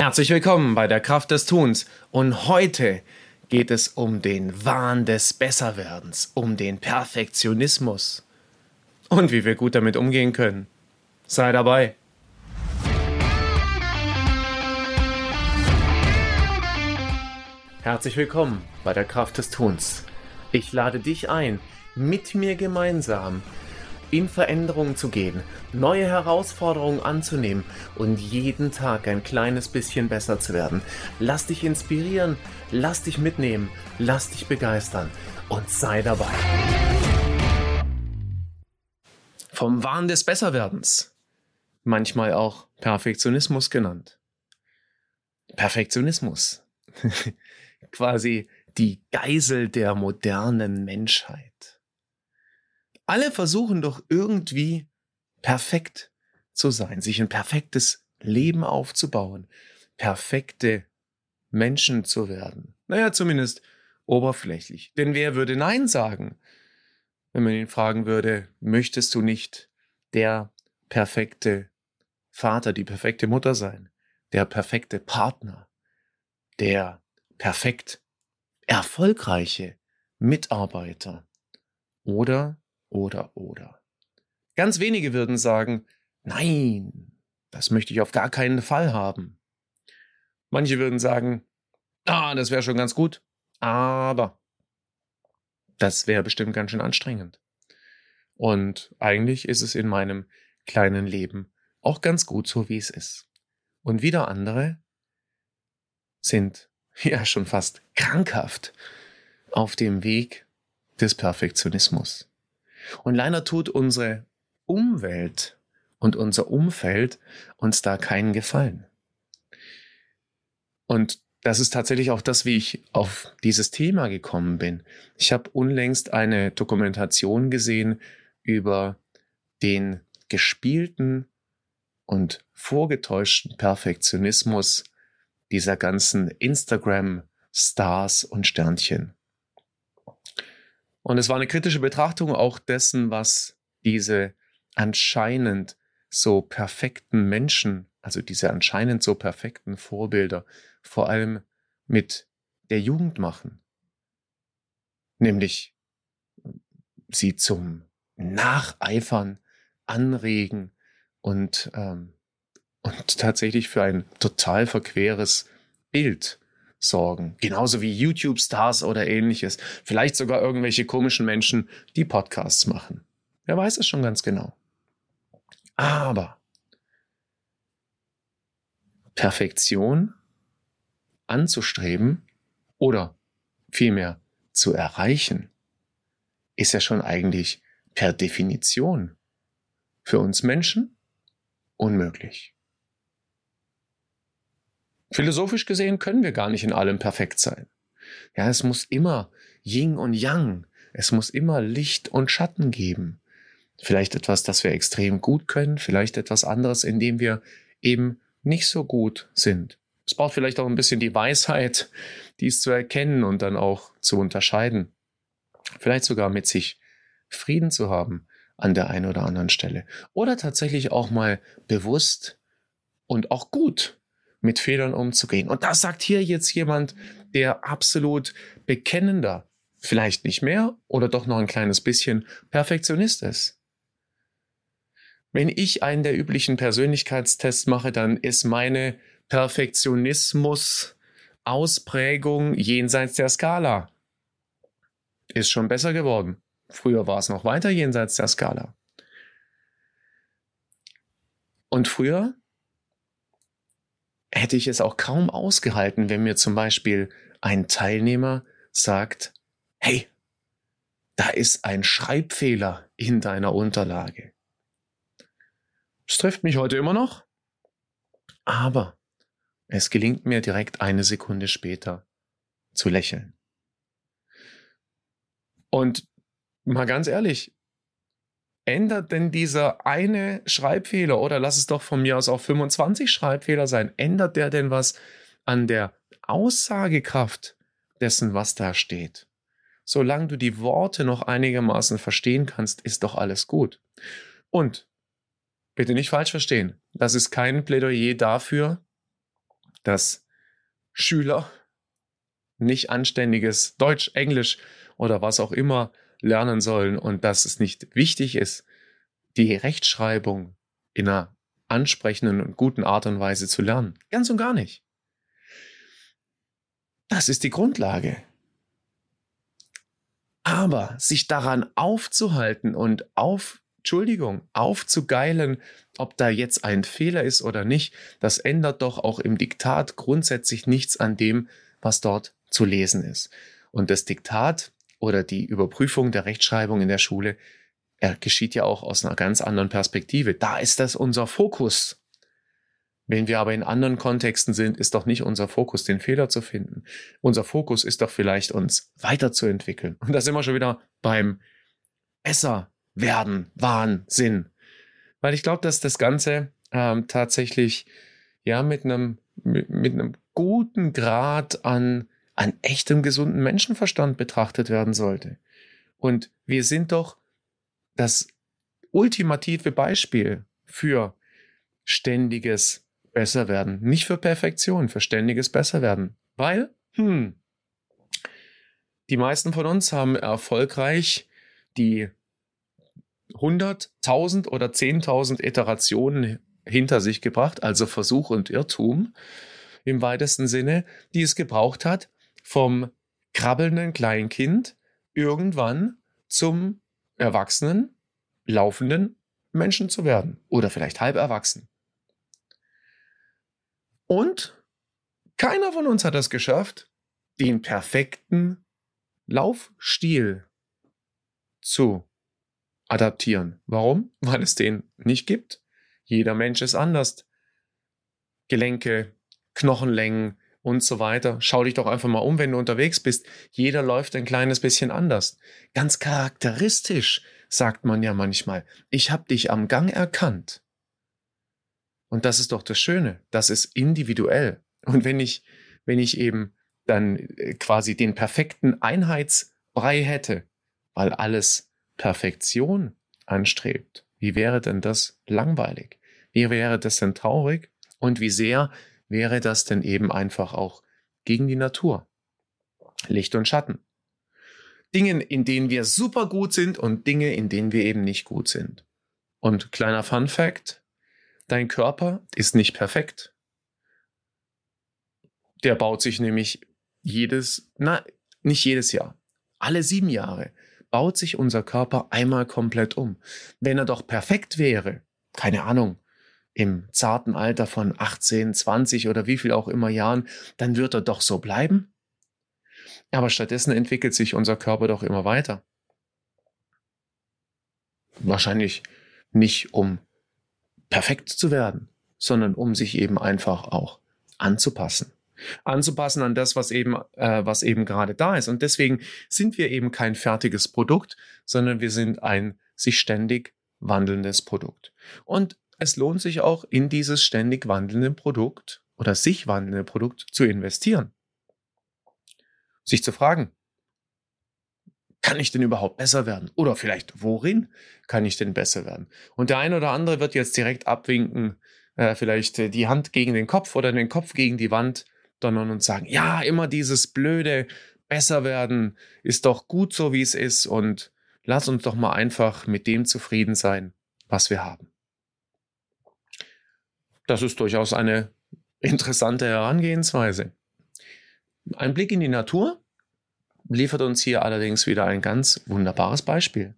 Herzlich willkommen bei der Kraft des Tuns und heute geht es um den Wahn des Besserwerdens, um den Perfektionismus und wie wir gut damit umgehen können. Sei dabei. Herzlich willkommen bei der Kraft des Tuns. Ich lade dich ein, mit mir gemeinsam in Veränderungen zu gehen, neue Herausforderungen anzunehmen und jeden Tag ein kleines bisschen besser zu werden. Lass dich inspirieren, lass dich mitnehmen, lass dich begeistern und sei dabei. Vom Wahn des Besserwerdens, manchmal auch Perfektionismus genannt. Perfektionismus, quasi die Geisel der modernen Menschheit. Alle versuchen doch irgendwie perfekt zu sein, sich ein perfektes Leben aufzubauen, perfekte Menschen zu werden. Naja, zumindest oberflächlich. Denn wer würde Nein sagen, wenn man ihn fragen würde, möchtest du nicht der perfekte Vater, die perfekte Mutter sein, der perfekte Partner, der perfekt erfolgreiche Mitarbeiter oder oder, oder. Ganz wenige würden sagen, nein, das möchte ich auf gar keinen Fall haben. Manche würden sagen, ah, das wäre schon ganz gut, aber das wäre bestimmt ganz schön anstrengend. Und eigentlich ist es in meinem kleinen Leben auch ganz gut so, wie es ist. Und wieder andere sind ja schon fast krankhaft auf dem Weg des Perfektionismus. Und leider tut unsere Umwelt und unser Umfeld uns da keinen Gefallen. Und das ist tatsächlich auch das, wie ich auf dieses Thema gekommen bin. Ich habe unlängst eine Dokumentation gesehen über den gespielten und vorgetäuschten Perfektionismus dieser ganzen Instagram-Stars und Sternchen. Und es war eine kritische Betrachtung auch dessen, was diese anscheinend so perfekten Menschen, also diese anscheinend so perfekten Vorbilder, vor allem mit der Jugend machen. Nämlich sie zum Nacheifern anregen und, ähm, und tatsächlich für ein total verqueres Bild sorgen. Genauso wie YouTube-Stars oder ähnliches. Vielleicht sogar irgendwelche komischen Menschen, die Podcasts machen. Wer weiß es schon ganz genau. Aber Perfektion anzustreben oder vielmehr zu erreichen, ist ja schon eigentlich per Definition für uns Menschen unmöglich. Philosophisch gesehen können wir gar nicht in allem perfekt sein. Ja, es muss immer Yin und Yang, es muss immer Licht und Schatten geben. Vielleicht etwas, das wir extrem gut können, vielleicht etwas anderes, in dem wir eben nicht so gut sind. Es braucht vielleicht auch ein bisschen die Weisheit, dies zu erkennen und dann auch zu unterscheiden. Vielleicht sogar mit sich Frieden zu haben an der einen oder anderen Stelle. Oder tatsächlich auch mal bewusst und auch gut mit Fehlern umzugehen. Und das sagt hier jetzt jemand, der absolut bekennender, vielleicht nicht mehr oder doch noch ein kleines bisschen Perfektionist ist. Wenn ich einen der üblichen Persönlichkeitstests mache, dann ist meine Perfektionismus-Ausprägung jenseits der Skala. Ist schon besser geworden. Früher war es noch weiter jenseits der Skala. Und früher hätte ich es auch kaum ausgehalten, wenn mir zum Beispiel ein Teilnehmer sagt, hey, da ist ein Schreibfehler in deiner Unterlage. Es trifft mich heute immer noch, aber es gelingt mir direkt eine Sekunde später zu lächeln. Und mal ganz ehrlich, ändert denn dieser eine Schreibfehler oder lass es doch von mir aus auch 25 Schreibfehler sein, ändert der denn was an der Aussagekraft dessen, was da steht? Solange du die Worte noch einigermaßen verstehen kannst, ist doch alles gut. Und bitte nicht falsch verstehen, das ist kein Plädoyer dafür, dass Schüler nicht anständiges Deutsch, Englisch oder was auch immer lernen sollen und dass es nicht wichtig ist, die Rechtschreibung in einer ansprechenden und guten Art und Weise zu lernen. Ganz und gar nicht. Das ist die Grundlage. Aber sich daran aufzuhalten und auf, Entschuldigung, aufzugeilen, ob da jetzt ein Fehler ist oder nicht, das ändert doch auch im Diktat grundsätzlich nichts an dem, was dort zu lesen ist. Und das Diktat oder die Überprüfung der Rechtschreibung in der Schule er geschieht ja auch aus einer ganz anderen Perspektive. Da ist das unser Fokus. Wenn wir aber in anderen Kontexten sind, ist doch nicht unser Fokus, den Fehler zu finden. Unser Fokus ist doch vielleicht, uns weiterzuentwickeln. Und da sind wir schon wieder beim Esser werden, Wahnsinn. Weil ich glaube, dass das Ganze ähm, tatsächlich ja mit einem, mit, mit einem guten Grad an, an echtem gesunden Menschenverstand betrachtet werden sollte. Und wir sind doch das ultimative Beispiel für ständiges Besserwerden. Nicht für Perfektion, für ständiges Besserwerden. Weil, hm, die meisten von uns haben erfolgreich die 100, 1000 oder 10.000 Iterationen hinter sich gebracht, also Versuch und Irrtum im weitesten Sinne, die es gebraucht hat, vom krabbelnden Kleinkind irgendwann zum erwachsenen, laufenden Menschen zu werden oder vielleicht halb erwachsen. Und keiner von uns hat es geschafft, den perfekten Laufstil zu adaptieren. Warum? Weil es den nicht gibt. Jeder Mensch ist anders. Gelenke, Knochenlängen, und so weiter. Schau dich doch einfach mal um, wenn du unterwegs bist. Jeder läuft ein kleines bisschen anders. Ganz charakteristisch, sagt man ja manchmal. Ich habe dich am Gang erkannt. Und das ist doch das Schöne. Das ist individuell. Und wenn ich, wenn ich eben dann äh, quasi den perfekten Einheitsbrei hätte, weil alles Perfektion anstrebt, wie wäre denn das langweilig? Wie wäre das denn traurig? Und wie sehr wäre das denn eben einfach auch gegen die Natur. Licht und Schatten. Dingen, in denen wir super gut sind und Dinge, in denen wir eben nicht gut sind. Und kleiner Fun Fact, dein Körper ist nicht perfekt. Der baut sich nämlich jedes, na, nicht jedes Jahr, alle sieben Jahre baut sich unser Körper einmal komplett um. Wenn er doch perfekt wäre, keine Ahnung, im zarten Alter von 18, 20 oder wie viel auch immer Jahren, dann wird er doch so bleiben. Aber stattdessen entwickelt sich unser Körper doch immer weiter. Wahrscheinlich nicht um perfekt zu werden, sondern um sich eben einfach auch anzupassen. Anzupassen an das, was eben, äh, was eben gerade da ist. Und deswegen sind wir eben kein fertiges Produkt, sondern wir sind ein sich ständig wandelndes Produkt. Und es lohnt sich auch in dieses ständig wandelnde Produkt oder sich wandelnde Produkt zu investieren. Sich zu fragen, kann ich denn überhaupt besser werden? Oder vielleicht, worin kann ich denn besser werden? Und der eine oder andere wird jetzt direkt abwinken, äh, vielleicht äh, die Hand gegen den Kopf oder den Kopf gegen die Wand donnern und sagen, ja, immer dieses blöde besser werden ist doch gut so, wie es ist und lass uns doch mal einfach mit dem zufrieden sein, was wir haben. Das ist durchaus eine interessante Herangehensweise. Ein Blick in die Natur liefert uns hier allerdings wieder ein ganz wunderbares Beispiel.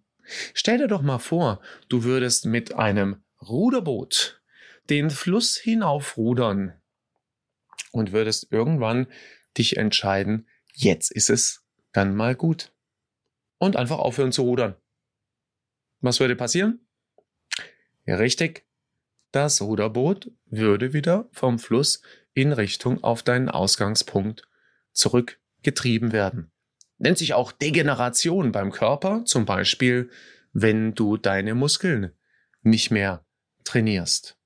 Stell dir doch mal vor, du würdest mit einem Ruderboot den Fluss hinaufrudern und würdest irgendwann dich entscheiden, jetzt ist es dann mal gut. Und einfach aufhören zu rudern. Was würde passieren? Ja, richtig, das Ruderboot würde wieder vom Fluss in Richtung auf deinen Ausgangspunkt zurückgetrieben werden. Nennt sich auch Degeneration beim Körper, zum Beispiel, wenn du deine Muskeln nicht mehr trainierst.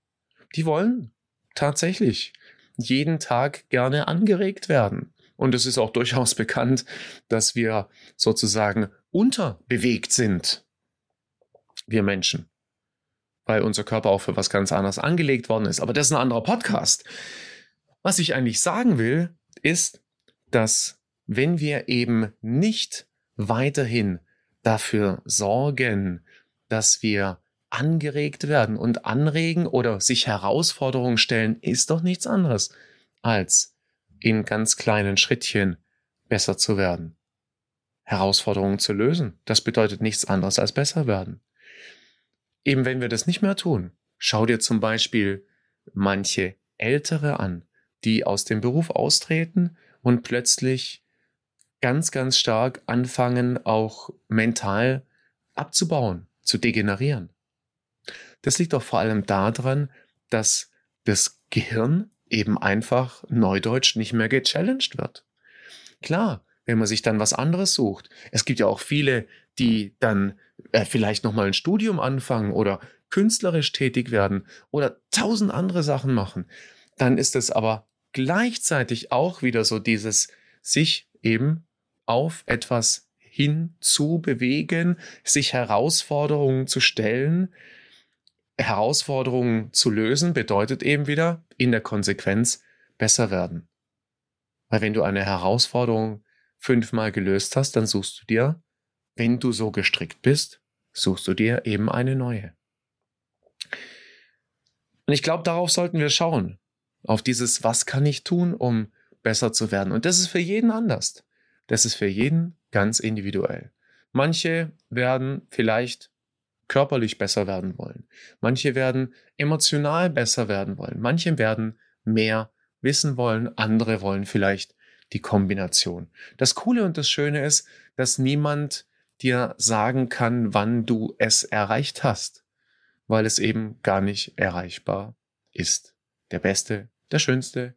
Die wollen tatsächlich jeden Tag gerne angeregt werden. Und es ist auch durchaus bekannt, dass wir sozusagen unterbewegt sind. Wir Menschen weil unser Körper auch für was ganz anderes angelegt worden ist. Aber das ist ein anderer Podcast. Was ich eigentlich sagen will, ist, dass wenn wir eben nicht weiterhin dafür sorgen, dass wir angeregt werden und anregen oder sich Herausforderungen stellen, ist doch nichts anderes als in ganz kleinen Schrittchen besser zu werden. Herausforderungen zu lösen, das bedeutet nichts anderes als besser werden. Eben wenn wir das nicht mehr tun, schau dir zum Beispiel manche Ältere an, die aus dem Beruf austreten und plötzlich ganz, ganz stark anfangen, auch mental abzubauen, zu degenerieren. Das liegt doch vor allem daran, dass das Gehirn eben einfach neudeutsch nicht mehr gechallenged wird. Klar, wenn man sich dann was anderes sucht. Es gibt ja auch viele, die dann äh, vielleicht nochmal ein Studium anfangen oder künstlerisch tätig werden oder tausend andere Sachen machen. Dann ist es aber gleichzeitig auch wieder so dieses sich eben auf etwas hinzubewegen, sich Herausforderungen zu stellen, Herausforderungen zu lösen, bedeutet eben wieder in der Konsequenz besser werden. Weil wenn du eine Herausforderung fünfmal gelöst hast, dann suchst du dir, wenn du so gestrickt bist, suchst du dir eben eine neue. Und ich glaube, darauf sollten wir schauen. Auf dieses, was kann ich tun, um besser zu werden? Und das ist für jeden anders. Das ist für jeden ganz individuell. Manche werden vielleicht körperlich besser werden wollen. Manche werden emotional besser werden wollen. Manche werden mehr wissen wollen. Andere wollen vielleicht die Kombination. Das Coole und das Schöne ist, dass niemand dir sagen kann, wann du es erreicht hast, weil es eben gar nicht erreichbar ist. Der Beste, der Schönste,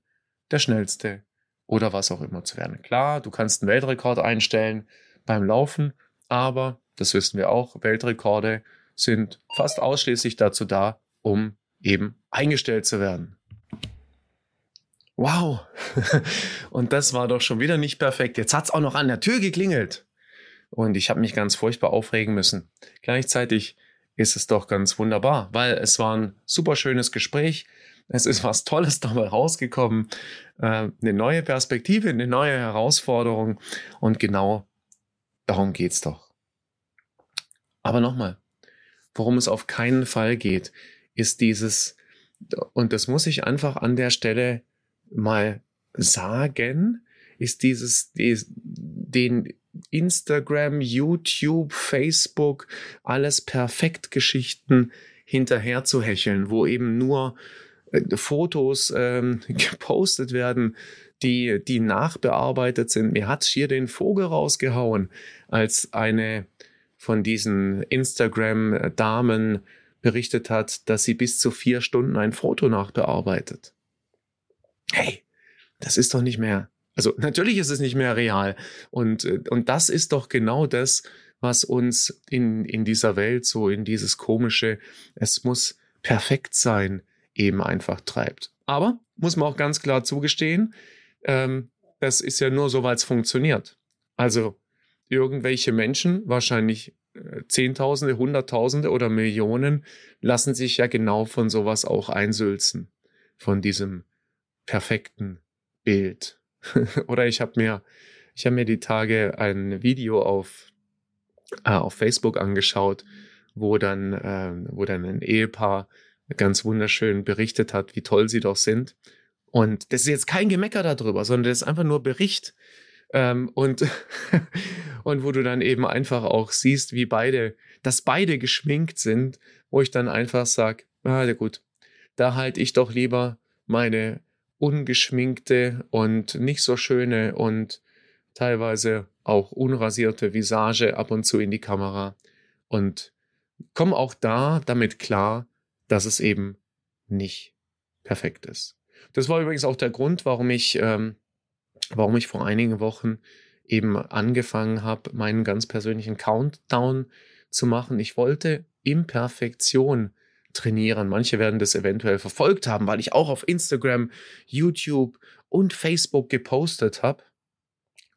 der Schnellste oder was auch immer zu werden. Klar, du kannst einen Weltrekord einstellen beim Laufen, aber das wissen wir auch, Weltrekorde sind fast ausschließlich dazu da, um eben eingestellt zu werden. Wow. Und das war doch schon wieder nicht perfekt. Jetzt hat's auch noch an der Tür geklingelt. Und ich habe mich ganz furchtbar aufregen müssen. Gleichzeitig ist es doch ganz wunderbar, weil es war ein super schönes Gespräch. Es ist was Tolles dabei rausgekommen. Äh, eine neue Perspektive, eine neue Herausforderung. Und genau darum geht's doch. Aber nochmal, worum es auf keinen Fall geht, ist dieses, und das muss ich einfach an der Stelle mal sagen, ist dieses, den Instagram, YouTube, Facebook, alles perfekt Geschichten hinterher zu hecheln, wo eben nur äh, Fotos ähm, gepostet werden, die, die nachbearbeitet sind. Mir hat hier den Vogel rausgehauen, als eine von diesen Instagram-Damen berichtet hat, dass sie bis zu vier Stunden ein Foto nachbearbeitet. Hey, das ist doch nicht mehr. Also natürlich ist es nicht mehr real. Und, äh, und das ist doch genau das, was uns in, in dieser Welt so in dieses komische, es muss perfekt sein, eben einfach treibt. Aber muss man auch ganz klar zugestehen, ähm, das ist ja nur so, weil es funktioniert. Also irgendwelche Menschen, wahrscheinlich äh, Zehntausende, Hunderttausende oder Millionen, lassen sich ja genau von sowas auch einsülzen. Von diesem perfekten Bild. oder ich habe mir, ich mir die Tage ein Video auf, äh, auf Facebook angeschaut, wo dann, äh, wo dann ein Ehepaar ganz wunderschön berichtet hat, wie toll sie doch sind. Und das ist jetzt kein Gemecker darüber, sondern das ist einfach nur Bericht ähm, und, und wo du dann eben einfach auch siehst, wie beide, dass beide geschminkt sind, wo ich dann einfach sag, ah, gut, da halte ich doch lieber meine ungeschminkte und nicht so schöne und teilweise auch unrasierte Visage ab und zu in die Kamera und komm auch da damit klar, dass es eben nicht perfekt ist. Das war übrigens auch der Grund, warum ich ähm, warum ich vor einigen Wochen eben angefangen habe, meinen ganz persönlichen Countdown zu machen. Ich wollte Imperfektion trainieren. Manche werden das eventuell verfolgt haben, weil ich auch auf Instagram, YouTube und Facebook gepostet habe.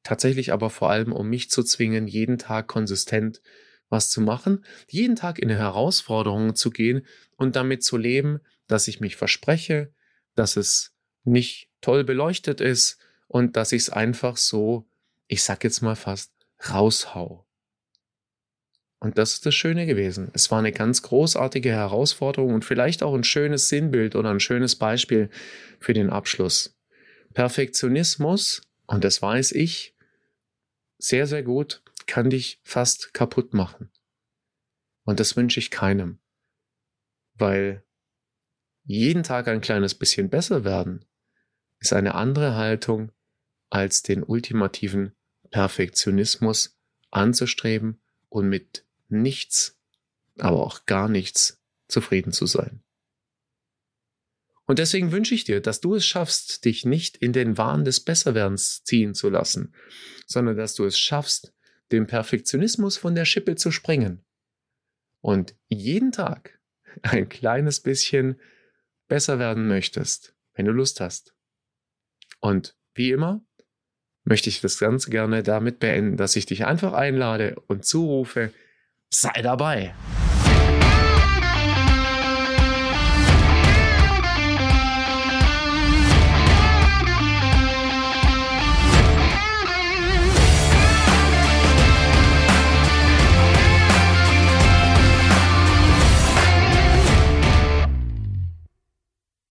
Tatsächlich aber vor allem, um mich zu zwingen, jeden Tag konsistent was zu machen, jeden Tag in eine Herausforderung zu gehen und damit zu leben, dass ich mich verspreche, dass es nicht toll beleuchtet ist und dass ich es einfach so, ich sag jetzt mal fast, raushau. Und das ist das Schöne gewesen. Es war eine ganz großartige Herausforderung und vielleicht auch ein schönes Sinnbild oder ein schönes Beispiel für den Abschluss. Perfektionismus, und das weiß ich sehr, sehr gut, kann dich fast kaputt machen. Und das wünsche ich keinem. Weil jeden Tag ein kleines bisschen besser werden ist eine andere Haltung als den ultimativen Perfektionismus anzustreben und mit nichts, aber auch gar nichts zufrieden zu sein. Und deswegen wünsche ich dir, dass du es schaffst, dich nicht in den Wahn des Besserwerdens ziehen zu lassen, sondern dass du es schaffst, dem Perfektionismus von der Schippe zu springen und jeden Tag ein kleines bisschen besser werden möchtest, wenn du Lust hast. Und wie immer möchte ich das Ganze gerne damit beenden, dass ich dich einfach einlade und zurufe, sei dabei.